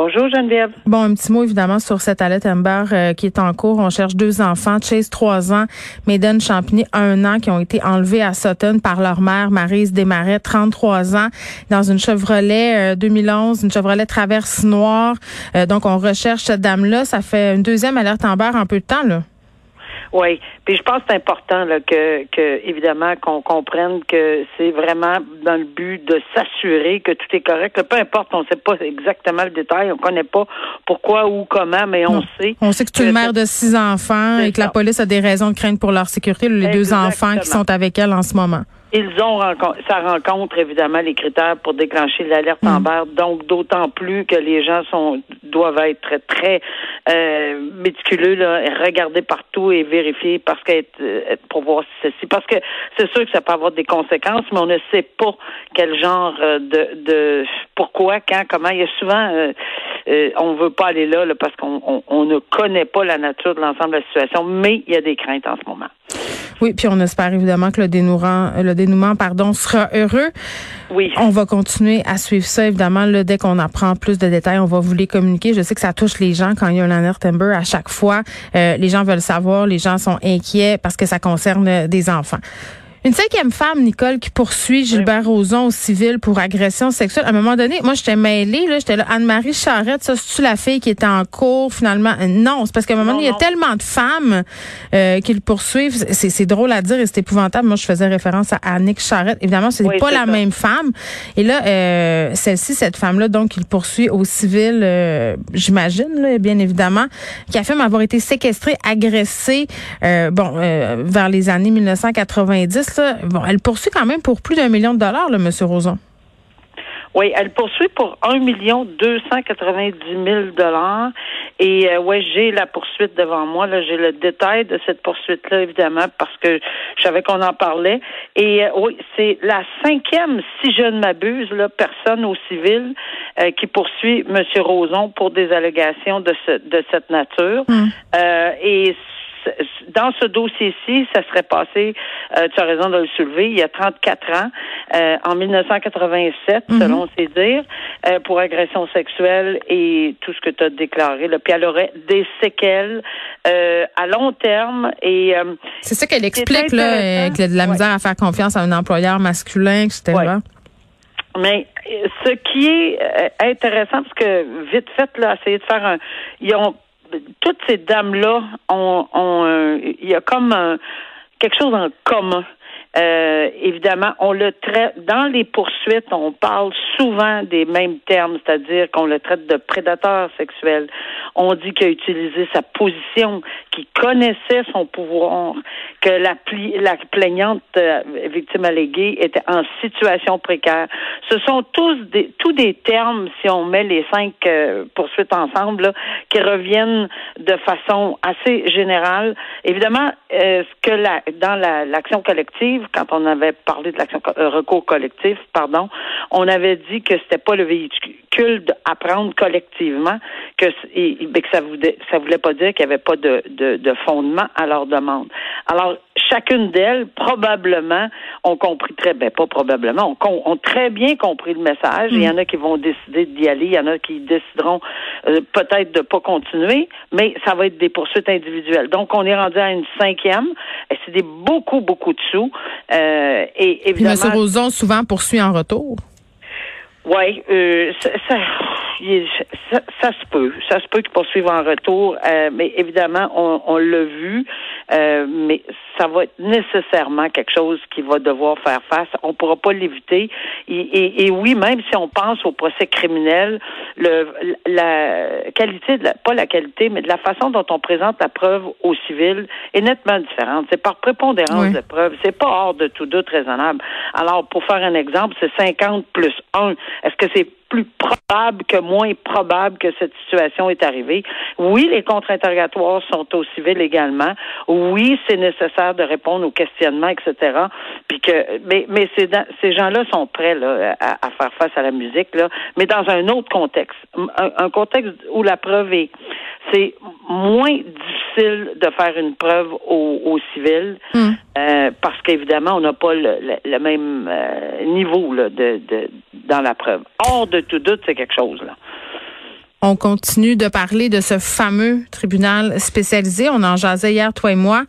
Bonjour, Geneviève. Bon, un petit mot évidemment sur cette Alette Amber euh, qui est en cours. On cherche deux enfants, Chase, trois ans, Maiden Champigny, un an, qui ont été enlevés à Sutton par leur mère, Marise Desmarais, 33 ans, dans une Chevrolet euh, 2011, une Chevrolet Traverse Noire. Euh, donc, on recherche cette dame-là. Ça fait une deuxième alerte Amber en peu de temps, là. Oui. Puis je pense que c'est important là, que, que évidemment qu'on comprenne que c'est vraiment dans le but de s'assurer que tout est correct. que Peu importe, on ne sait pas exactement le détail, on connaît pas pourquoi ou comment, mais on Non. sait. On sait que tu es une mère de six enfants et que la police a des raisons de craindre pour leur sécurité, les deux enfants qui sont avec elle en ce moment. Ils ont rencontré, ça rencontre évidemment les critères pour déclencher l'alerte Mm. Amber, donc d'autant plus que les gens sont doivent être très, très euh, méticuleux, là, regarder partout et vérifier parce que euh, pour voir si ceci. Parce que c'est sûr que ça peut avoir des conséquences, mais on ne sait pas quel genre euh, de, de pourquoi, quand, comment. Il y a souvent euh, euh, on veut pas aller là, là parce qu'on on, on ne connaît pas la nature de l'ensemble de la situation, mais il y a des craintes en ce moment. Oui, puis on espère évidemment que le dénouement, le dénouement, pardon, sera heureux. Oui. On va continuer à suivre ça, évidemment. Là, dès qu'on apprend plus de détails, on va vous les communiquer. Je sais que ça touche les gens quand il y a un alert Amber à chaque fois. Euh, les gens veulent savoir, les gens sont inquiets parce que ça concerne euh, des enfants. Une cinquième femme, Nicole, qui poursuit Gilbert Rozon au civil pour agression sexuelle. À un moment donné, moi, j'étais mêlée, là, j'étais là, Anne-Marie Charrette, ça, c'est-tu la fille qui était en cours, finalement? Euh, Non, c'est parce qu'à un moment donné, il y a tellement de femmes euh, qui le poursuivent. C'est, c'est drôle à dire et c'est épouvantable. Moi, je faisais référence à Annick Charrette. Évidemment, c'est Oui, pas la ça. même femme. Et là, euh, celle-ci, cette femme-là, donc, il poursuit au civil, euh, j'imagine, là, bien évidemment, qui affirme avoir été séquestrée, agressée, euh, bon, euh, vers les années 1990. Bon, elle poursuit quand même pour plus d'un million de dollars, là, Monsieur Roson. Oui, elle poursuit pour 1 million 290 000 dollars. Et euh, ouais, j'ai la poursuite devant moi. Là, j'ai le détail de cette poursuite-là, évidemment, parce que je savais qu'on en parlait. Et euh, oui, c'est la cinquième, si je ne m'abuse, là, personne au civil euh, qui poursuit M. Roson pour des allégations de, ce, de cette nature. Euh, et c- dans ce dossier-ci, ça serait passé, euh, tu as raison de le soulever, il y a 34 ans, euh, en 1987, selon ses dires, euh, pour agression sexuelle et tout ce que tu as déclaré. Là. Puis elle aurait des séquelles à long terme et C'est ça qu'elle explique, là, intéressant. euh, qu'il y a de la Ouais. misère à faire confiance à un employeur masculin, etc. Ouais. Mais ce qui est intéressant, parce que vite fait, là, essayer de faire un. Ils ont toutes ces dames-là ont, ont un- il y a comme un- quelque chose en commun. Euh, évidemment, on le traite dans les poursuites, on parle souvent des mêmes termes, c'est-à-dire qu'on le traite de prédateur sexuel. On dit qu'il a utilisé sa position, qu'il connaissait son pouvoir, que la, plaignante euh, victime alléguée était en situation précaire. Ce sont tous des, tous des termes, si on met les cinq euh, poursuites ensemble, là, qui reviennent de façon assez générale. Évidemment, euh, ce que la, dans la- l'action collective, quand on avait parlé de l'action euh, recours collectif, pardon, on avait dit que c'était pas le véhicule d'apprendre collectivement, que, et- et que ça voulait, ça voulait pas dire qu'il n'y avait pas de, de, de fondement à leur demande. Alors, chacune d'elles, probablement, ont compris très bien, pas probablement, ont, ont très bien compris le message. Il y en a qui vont décider d'y aller, il y en a qui décideront euh, peut-être de pas continuer, mais ça va être des poursuites individuelles. Donc, on est rendu à une cinquième. C'est des beaucoup, beaucoup de sous. Euh, et Puis évidemment, M. Roson souvent poursuit en retour. oui, euh, ça, ça, ça, ça se peut. Ça se peut qu'ils poursuivent en retour, euh, mais évidemment, on, on l'a vu, euh, mais ça va être nécessairement quelque chose qui va devoir faire face. On ne pourra pas l'éviter. Et, et- et oui, même si on pense au procès criminel, le, la qualité, de la, pas la qualité, mais de la façon dont on présente la preuve au civil est nettement différente. C'est par prépondérance Oui. de preuve. C'est pas hors de tout doute raisonnable. Alors, pour faire un exemple, c'est 50 plus 1. Est-ce que c'est plus probable que moins probable que cette situation est arrivée. Oui, les contre-interrogatoires sont au civil également. Oui, c'est nécessaire de répondre aux questionnements, etc. Puis que, mais, mais ces, ces gens-là sont prêts là, à, faire face à la musique, là, mais dans un autre contexte, un, contexte où la preuve est, c'est moins difficile de faire une preuve au, au civil hmm. euh, parce qu'évidemment, on n'a pas le, même euh, niveau là, de, de, dans la preuve. Hors de tout doute, c'est quelque chose là. On continue de parler de ce fameux tribunal spécialisé. On en jasait hier, toi et moi,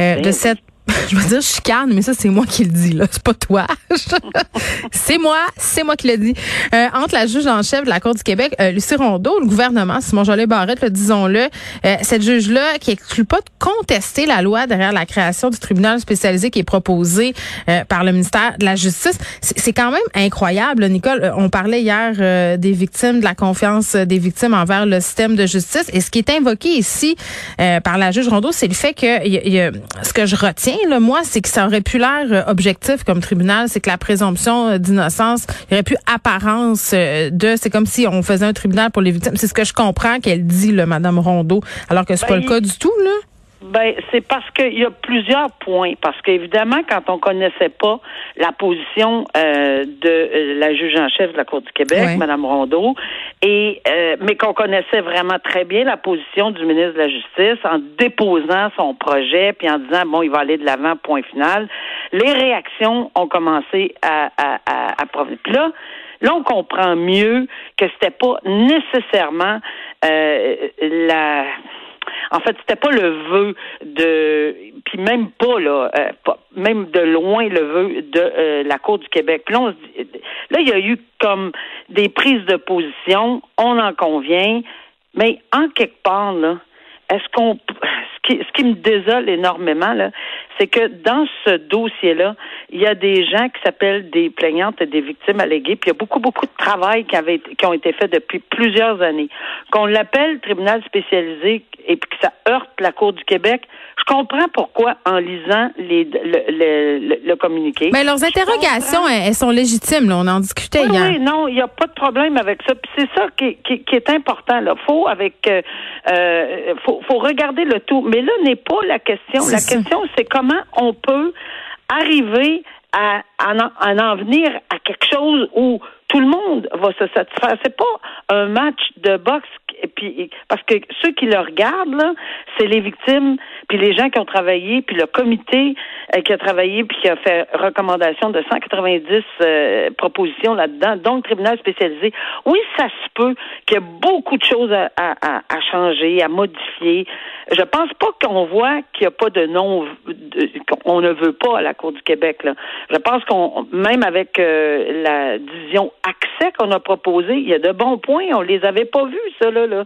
euh, de cette je veux dire chicane, mais ça, c'est moi qui le dis, là. C'est pas toi. c'est moi, c'est moi qui le dis. Euh, entre la juge en chef de la Cour du Québec, euh, Lucie Rondeau, le gouvernement, Simon Jolet Barrette, disons-le, euh, cette juge-là qui exclut pas de contester la loi derrière la création du tribunal spécialisé qui est proposé par le ministère de la Justice. C'est quand même incroyable, Nicole. On parlait hier des victimes, de la confiance des victimes envers le système de justice. Et ce qui est invoqué ici par la juge Rondeau, c'est le fait que y a, ce que je retiens, moi, c'est que ça aurait pu l'air euh, objectif comme tribunal, c'est que la présomption euh, d'innocence, il aurait pu apparence euh, de, c'est comme si on faisait un tribunal pour les victimes. C'est ce que je comprends qu'elle dit, là, Madame Rondeau, alors que c'est pas ben, le cas du tout, là. Ben, c'est parce qu'il y a plusieurs points. Parce qu'évidemment, quand on connaissait pas la position euh, de euh, la juge en chef de la Cour du Québec, Madame Rondeau, et euh, mais qu'on connaissait vraiment très bien la position du ministre de la Justice en déposant son projet puis en disant bon, il va aller de l'avant, point final. Les réactions ont commencé à à, à, à Puis là, là, on comprend mieux que c'était pas nécessairement euh, la en fait, c'était pas le vœu de, puis même pas là, euh, même de loin le vœu de euh, la Cour du Québec. Là, là, il y a eu comme des prises de position, on en convient, mais en quelque part là, est-ce qu'on ce qui me désole énormément, là, c'est que dans ce dossier-là, il y a des gens qui s'appellent des plaignantes et des victimes alléguées, puis il y a beaucoup, beaucoup de travail qui, avait, qui ont été faits depuis plusieurs années. Qu'on l'appelle tribunal spécialisé et puis que ça heurte la Cour du Québec, je comprends pourquoi en lisant les, le, le, communiqué. Mais leurs interrogations, elles, sont légitimes. Là. On en discutait oui, hier. Oui, non, il n'y a pas de problème avec ça. Puis c'est ça qui, qui, qui, est important. Là, faut avec, euh, euh faut, faut regarder le tout. Mais là n'est pas la question. La question, c'est comment on peut arriver à, à, en, en venir à quelque chose où tout le monde va se satisfaire. C'est pas un match de boxe puis parce que ceux qui le regardent c'est les victimes, puis les gens qui ont travaillé, puis le comité euh, qui a travaillé puis qui a fait recommandation de 190 euh, propositions là-dedans, donc tribunal spécialisé. Oui, ça se peut qu'il y ait beaucoup de choses à, changer, à modifier. Je pense pas qu'on voit qu'il n'y a pas de nom qu'on ne veut pas à la Cour du Québec. Là. Je pense qu'on même avec euh, la division accès qu'on a proposé, il y a de bons points. On les avait pas vus, ça, là, là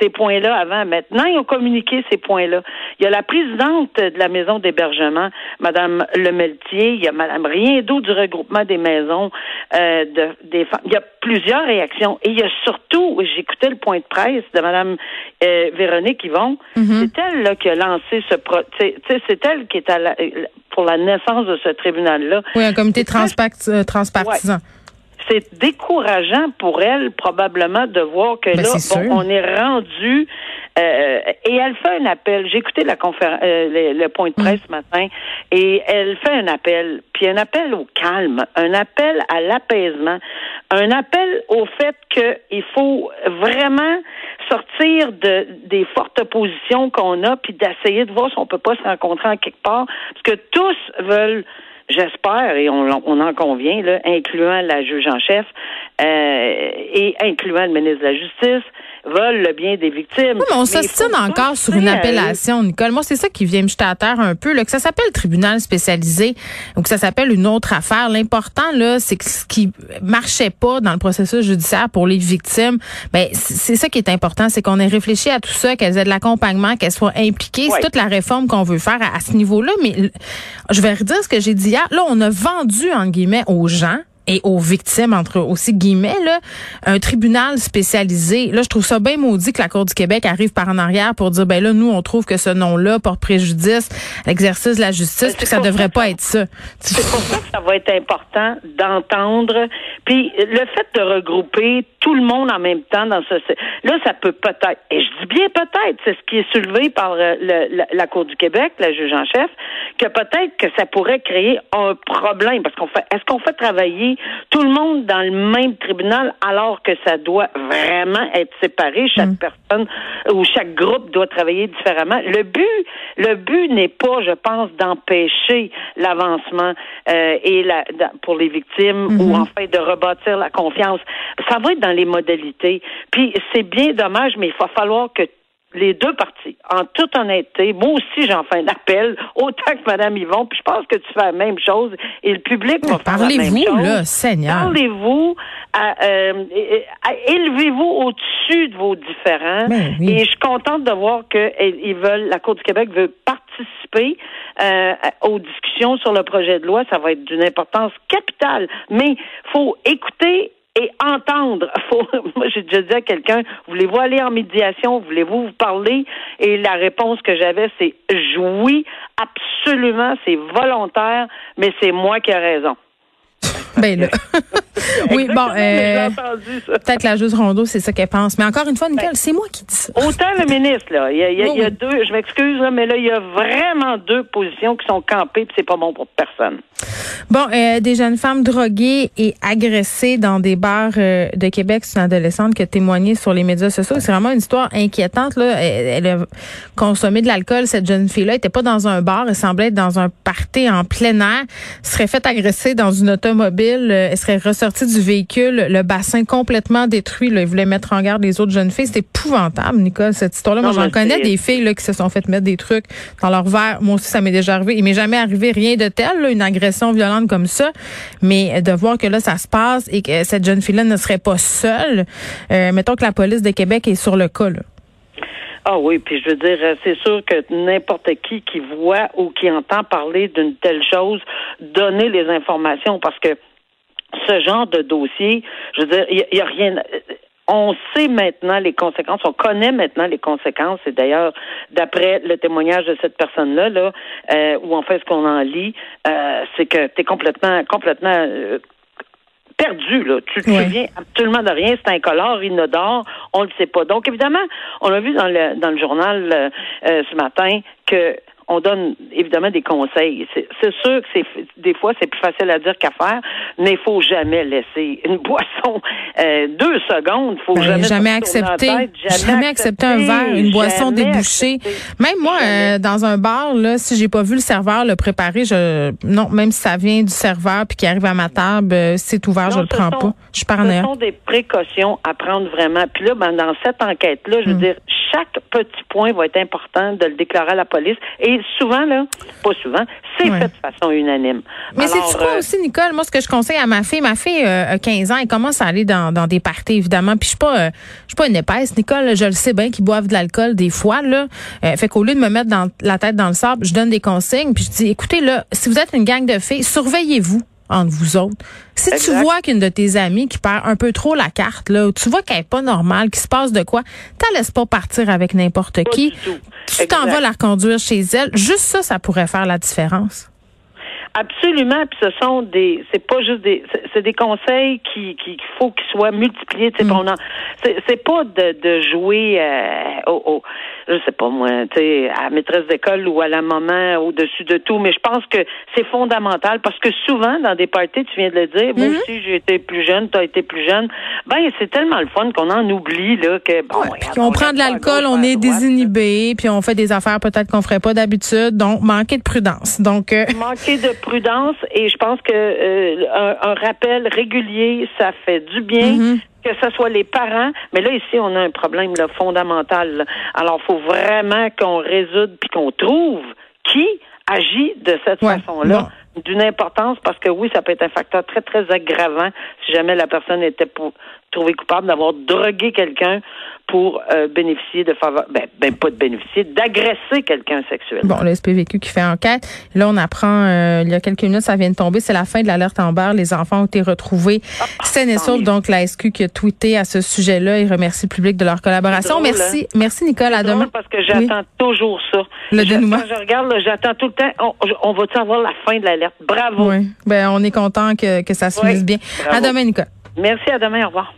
ces points-là avant. Maintenant, ils ont communiqué ces points-là. Il y a la présidente de la maison d'hébergement, Madame Lemeltier, il y a Madame Riendo du regroupement des maisons euh, de, des femmes. Il y a plusieurs réactions. Et il y a surtout, j'écoutais le point de presse de Madame euh, Véronique Yvon, mm-hmm. c'est elle là, qui a lancé ce pro c'est elle qui est à la, pour la naissance de ce tribunal-là. Oui, un comité euh, transpartisan c'est décourageant pour elle probablement de voir que ben, là, bon, on est rendu euh, et elle fait un appel. J'ai écouté la conférence, euh, le, point de presse ce matin, et elle fait un appel, puis un appel au calme, un appel à l'apaisement, un appel au fait qu'il faut vraiment sortir de des fortes positions qu'on a, puis d'essayer de voir si on peut pas se rencontrer en quelque part, parce que tous veulent j'espère, et on, en convient, là, incluant la juge en chef euh, et incluant le ministre de la Justice, veulent le bien des victimes. Oui, mais on s'ostine encore sur une appellation, Nicole. Moi, c'est ça qui vient me jeter à terre un peu, là, que ça s'appelle tribunal spécialisé ou que ça s'appelle une autre affaire. L'important, là, c'est que ce qui marchait pas dans le processus judiciaire pour les victimes, ben, c'est ça qui est important, c'est qu'on ait réfléchi à tout ça, qu'elles aient de l'accompagnement, qu'elles soient impliquées. C'est toute la réforme qu'on veut faire à, à ce niveau-là. Mais je vais redire ce que j'ai dit hier. Là, on a vendu, en guillemets, aux gens et aux victimes, entre aussi guillemets, là, un tribunal spécialisé. Là, je trouve ça bien maudit que la Cour du Québec arrive par en arrière pour dire, ben là, nous, on trouve que ce nom-là porte préjudice à l'exercice de la justice, puis que ça devrait pas être ça. C'est pour ça que ça va être important d'entendre. Puis le fait de regrouper tout le monde en même temps dans ce... Là, ça peut peut-être, et je dis bien peut-être, c'est ce qui est soulevé par euh, le, la, la, Cour du Québec, la juge en chef, que peut-être que ça pourrait créer un problème, parce qu'on fait, est-ce qu'on fait travailler tout le monde dans le même tribunal alors que ça doit vraiment être séparé, chaque mm. personne ou chaque groupe doit travailler différemment. Le but, le but n'est pas, je pense, d'empêcher l'avancement euh, et la, pour les victimes ou mm-hmm. en fait de rebâtir la confiance. Ça va être dans les modalités. Puis c'est bien dommage, mais il va falloir que les deux parties, en toute honnêteté, moi aussi j'en fais un appel, autant que Mme Yvon, puis je pense que tu fais la même chose et le public va faire la même chose. Parlez-vous, Seigneur. Parlez-vous, euh, élevez-vous au-dessus de vos différents. Ben et je suis contente de voir qu'ils veulent, la Cour du Québec veut participer euh, aux discussions sur le projet de loi. Ça va être d'une importance capitale. Mais faut écouter et entendre. Faut, moi, j'ai déjà dit à quelqu'un, voulez-vous aller en médiation? Voulez-vous vous parler? Et la réponse que j'avais, c'est oui, absolument, c'est volontaire, mais c'est moi qui ai raison. Ben là. oui, bon, euh, peut-être la juge Rondeau, c'est ça qu'elle pense. Mais encore une fois, Nicole, ben, c'est moi qui dis ça. Autant le ministre, là, il y a, il y a, deux, je m'excuse, mais là, il y a vraiment deux positions qui sont campées, puis c'est pas bon pour personne. Bon, euh, des jeunes femmes droguées et agressées dans des bars euh, de Québec, c'est une adolescente qui a témoigné sur les médias sociaux. C'est vraiment une histoire inquiétante. Là. Elle, a consommé de l'alcool. Cette jeune fille-là était pas dans un bar, elle semblait être dans un party en plein air. serait faite agresser dans une automobile. Euh, elle serait ressortie du véhicule, le bassin complètement détruit. Là. Elle voulait mettre en garde les autres jeunes filles. C'est épouvantable, Nicole, cette histoire-là. Moi, j'en connais des filles là, qui se sont fait mettre des trucs dans leur verre. Moi aussi, ça m'est déjà arrivé. Il m'est jamais arrivé rien de tel, là, une agression violente comme ça, mais de voir que là, ça se passe et que cette jeune fille-là ne serait pas seule, euh, mettons que la police de Québec est sur le cas. Là. Ah oui, puis je veux dire, euh, c'est sûr que n'importe qui qui voit ou qui entend parler d'une telle chose, donner les informations parce que ce genre de dossier, je veux dire, il n'y a, rien on sait maintenant les conséquences, on connaît maintenant les conséquences, et d'ailleurs, d'après le témoignage de cette personne-là, là, euh, ou en fait ce qu'on en lit, euh, c'est que tu es complètement, complètement euh, perdu, là. Tu te souviens absolument de rien, c'est incolore, inodore, on ne le sait pas. Donc, évidemment, on a vu dans le dans le journal ce matin que on donne évidemment des conseils. C'est sûr que c'est des fois c'est plus facile à dire qu'à faire, mais il faut jamais laisser une boisson euh, deux secondes. Faut ben, jamais, jamais accepter, jamais, accepter, un verre, une boisson débouchée. Même moi, euh, dans un bar, là, si j'ai pas vu le serveur le préparer, je non, même si ça vient du serveur puis qui arrive à ma table, euh, c'est ouvert, je le prends pas. Je suis Ce sont des précautions à prendre vraiment. Puis là, ben, dans cette enquête-là, je veux mm. dire, chaque petit point va être important de le déclarer à la police. Et souvent, là, pas souvent, c'est fait de façon unanime. Mais c'est quoi euh, aussi, Nicole? Moi, ce que je conseille à ma fille, ma fille euh, a 15 ans, elle commence à aller dans, dans des parties, évidemment. Puis je suis pas, euh, je suis pas une épaisse, Nicole. Je le sais bien qu'ils boivent de l'alcool des fois, là. fait qu'au lieu de me mettre dans, la tête dans le sable, je donne des consignes. Puis je dis, écoutez, là, si vous êtes une gang de filles, surveillez-vous entre vous autres. Si tu vois qu'une de tes amies qui perd un peu trop la carte, là, tu vois qu'elle est pas normale, qu'il se passe de quoi, t'en laisses pas partir avec n'importe qui. Tu t'en vas la conduire chez elle. Juste ça, ça pourrait faire la différence. Absolument, puis ce sont des, c'est pas juste des, c'est des conseils qui, qui faut qu'ils soient multipliés. Mm. c'est pas de, de jouer euh, au, au, je sais pas moi, tu sais, à maîtresse d'école ou à la maman au-dessus de tout, mais je pense que c'est fondamental parce que souvent dans des parties, tu viens de le dire, moi aussi j'ai été plus jeune, tu as été plus jeune, ben c'est tellement le fun qu'on en oublie là que bon, on prend de l'alcool, on est désinhibé, puis on fait des affaires peut-être qu'on ferait pas d'habitude, donc manquer de prudence. Donc euh, manquer de prudence et je pense que euh, un, rappel régulier, ça fait du bien. Mm-hmm. Que ce soit les parents, mais là ici on a un problème là, fondamental. Alors il faut vraiment qu'on résoudre puis qu'on trouve qui agit de cette façon-là. d'une importance parce que oui, ça peut être un facteur très, très aggravant si jamais la personne était pour, retrouvé coupable d'avoir drogué quelqu'un pour euh, bénéficier de faveur, ben, ben, pas de bénéficier, d'agresser quelqu'un sexuellement. Bon, le SPVQ qui fait enquête. Là, on apprend, euh, il y a quelques minutes, ça vient de tomber, c'est la fin de l'alerte en barre. Les enfants ont été retrouvés ah, sains et saufs. Donc, la SQ qui a tweeté à ce sujet-là et remercie le public de leur collaboration. merci. Hein? Merci, Nicole. À demain. parce que j'attends toujours ça. Le dénouement. Quand je regarde, j'attends tout le temps. On, on va-tu avoir la fin de l'alerte? Bravo. Oui. Ben, on est content que, que ça se finisse bien. À demain, Nicole. Merci. À demain. Au revoir.